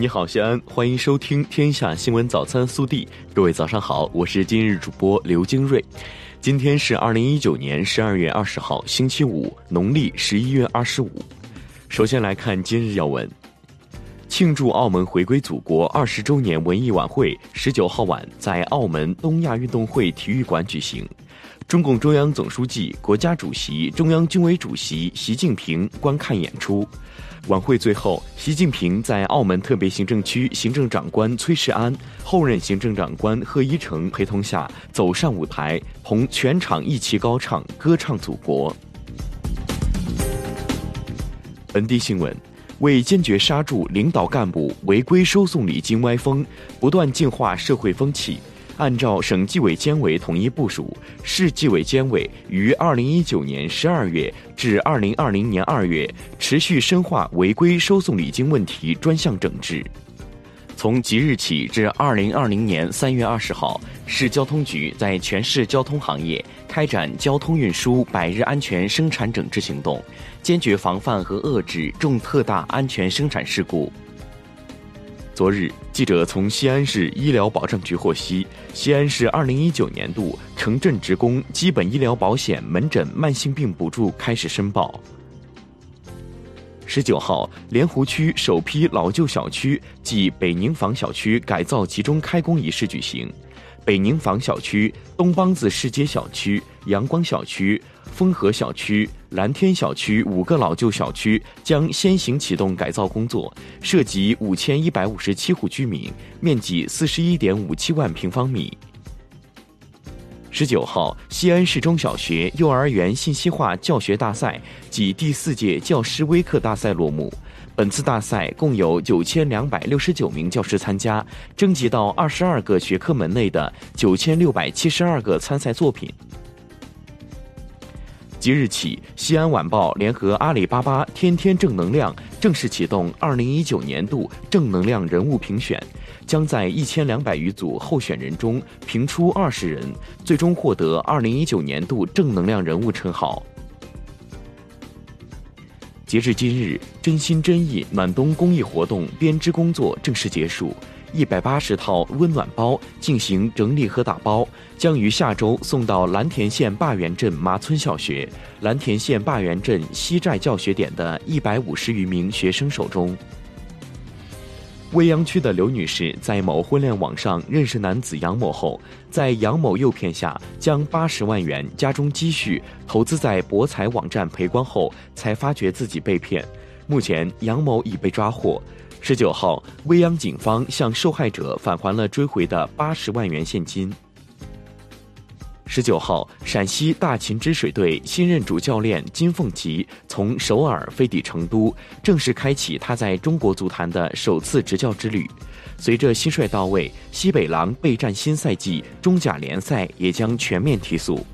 你好，西安，欢迎收听《天下新闻早餐》速递。各位早上好，我是今日主播刘金瑞。今天是二零一九年十二月二十号，星期五，农历十一月二十五。首先来看今日要闻：庆祝澳门回归祖国二十周年文艺晚会十九号晚在澳门东亚运动会体育馆举行，中共中央总书记、国家主席、中央军委主席习近平观看演出。晚会最后，习近平在澳门特别行政区行政长官崔世安、后任行政长官贺一诚陪同下走上舞台，同全场一齐高唱歌唱祖国。本地新闻：为坚决刹住领导干部违规收送礼金歪风，不断净化社会风气。按照省纪委监委统一部署，市纪委监委于二零一九年十二月至二零二零年二月，持续深化违规收送礼金问题专项整治。从即日起至二零二零年三月二十号，市交通局在全市交通行业开展交通运输百日安全生产整治行动，坚决防范和遏制重特大安全生产事故。昨日，记者从西安市医疗保障局获悉，西安市二零一九年度城镇职工基本医疗保险门诊慢性病补助开始申报。十九号，莲湖区首批老旧小区暨北宁坊小区改造集中开工仪式举行，北宁坊小区、东梆子市街小区、阳光小区。丰和小区、蓝天小区五个老旧小区将先行启动改造工作，涉及五千一百五十七户居民，面积四十一点五七万平方米。十九号，西安市中小学幼儿园信息化教学大赛暨第四届教师微课大赛落幕。本次大赛共有九千两百六十九名教师参加，征集到二十二个学科门类的九千六百七十二个参赛作品。即日起，西安晚报联合阿里巴巴天天正能量正式启动二零一九年度正能量人物评选，将在一千两百余组候选人中评出二十人，最终获得二零一九年度正能量人物称号。截至今日，真心真意暖冬公益活动编织工作正式结束。一百八十套温暖包进行整理和打包，将于下周送到蓝田县坝源镇麻村小学、蓝田县坝源镇西寨教学点的一百五十余名学生手中。未央区的刘女士在某婚恋网上认识男子杨某后，在杨某诱骗下，将八十万元家中积蓄投资在博彩网站赔光后，才发觉自己被骗。目前，杨某已被抓获。十九号，未央警方向受害者返还了追回的八十万元现金。十九号，陕西大秦之水队新任主教练金凤吉从首尔飞抵成都，正式开启他在中国足坛的首次执教之旅。随着新帅到位，西北狼备战新赛季中甲联赛也将全面提速。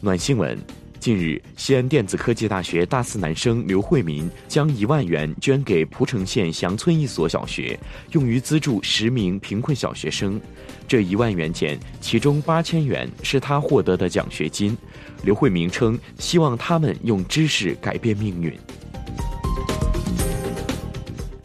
暖新闻。近日，西安电子科技大学大四男生刘慧民将一万元捐给蒲城县祥村一所小学，用于资助十名贫困小学生。这一万元钱，其中八千元是他获得的奖学金。刘慧民称，希望他们用知识改变命运。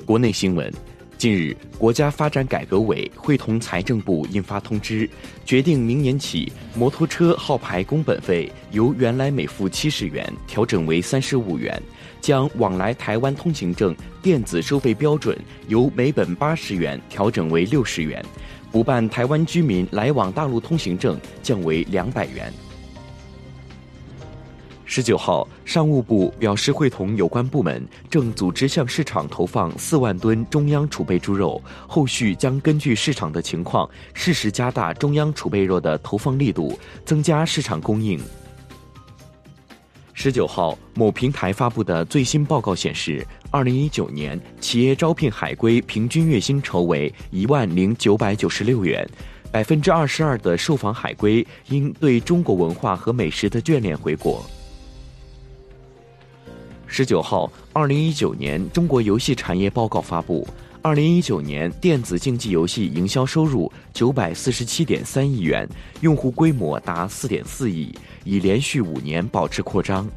国内新闻。近日，国家发展改革委会同财政部印发通知，决定明年起，摩托车号牌工本费由原来每付七十元调整为三十五元，将往来台湾通行证电子收费标准由每本八十元调整为六十元，补办台湾居民来往大陆通行证降为两百元。十九号，商务部表示，会同有关部门正组织向市场投放四万吨中央储备猪肉，后续将根据市场的情况，适时加大中央储备肉的投放力度，增加市场供应。十九号，某平台发布的最新报告显示，二零一九年企业招聘海归平均月薪酬为一万零九百九十六元，百分之二十二的受访海归因对中国文化和美食的眷恋回国。十九号，二零一九年中国游戏产业报告发布。二零一九年电子竞技游戏营销收入九百四十七点三亿元，用户规模达四点四亿，已连续五年保持扩张。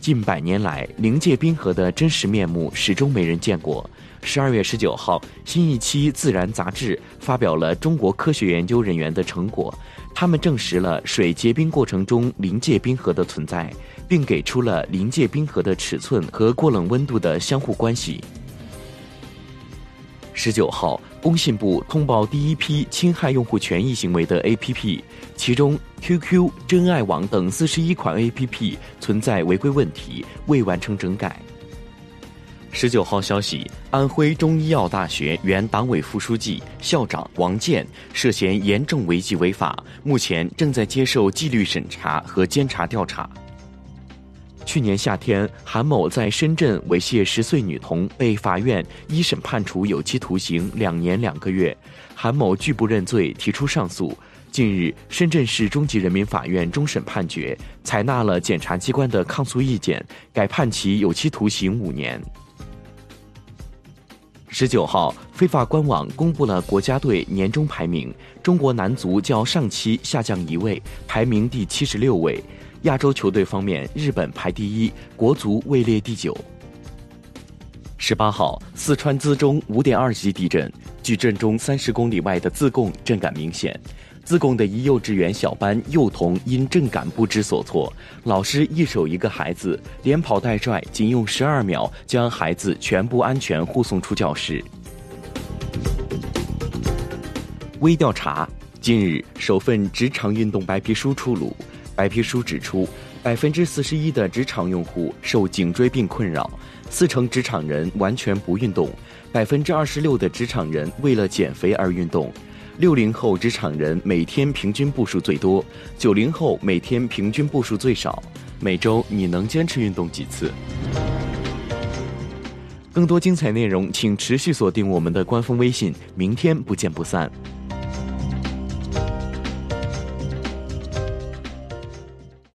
近百年来，灵界冰河的真实面目始终没人见过。十二月十九号，新一期《自然》杂志发表了中国科学研究人员的成果，他们证实了水结冰过程中临界冰河的存在，并给出了临界冰河的尺寸和过冷温度的相互关系。十九号，工信部通报第一批侵害用户权益行为的 APP，其中 QQ、真爱网等四十一款 APP 存在违规问题，未完成整改。十九号消息，安徽中医药大学原党委副书记、校长王健涉嫌严重违纪违法，目前正在接受纪律审查和监察调查。去年夏天，韩某在深圳猥亵十岁女童，被法院一审判处有期徒刑两年两个月。韩某拒不认罪，提出上诉。近日，深圳市中级人民法院终审判决，采纳了检察机关的抗诉意见，改判其有期徒刑五年。十九号，非法官网公布了国家队年终排名，中国男足较上期下降一位，排名第七十六位。亚洲球队方面，日本排第一，国足位列第九。十八号，四川资中五点二级地震，距震中三十公里外的自贡震感明显。自贡的一幼稚园小班幼童因震感不知所措，老师一手一个孩子，连跑带拽，仅用十二秒将孩子全部安全护送出教室。微调查：近日，首份职场运动白皮书出炉。白皮书指出，百分之四十一的职场用户受颈椎病困扰，四成职场人完全不运动，百分之二十六的职场人为了减肥而运动，六零后职场人每天平均步数最多，九零后每天平均步数最少。每周你能坚持运动几次？更多精彩内容，请持续锁定我们的官方微信。明天不见不散。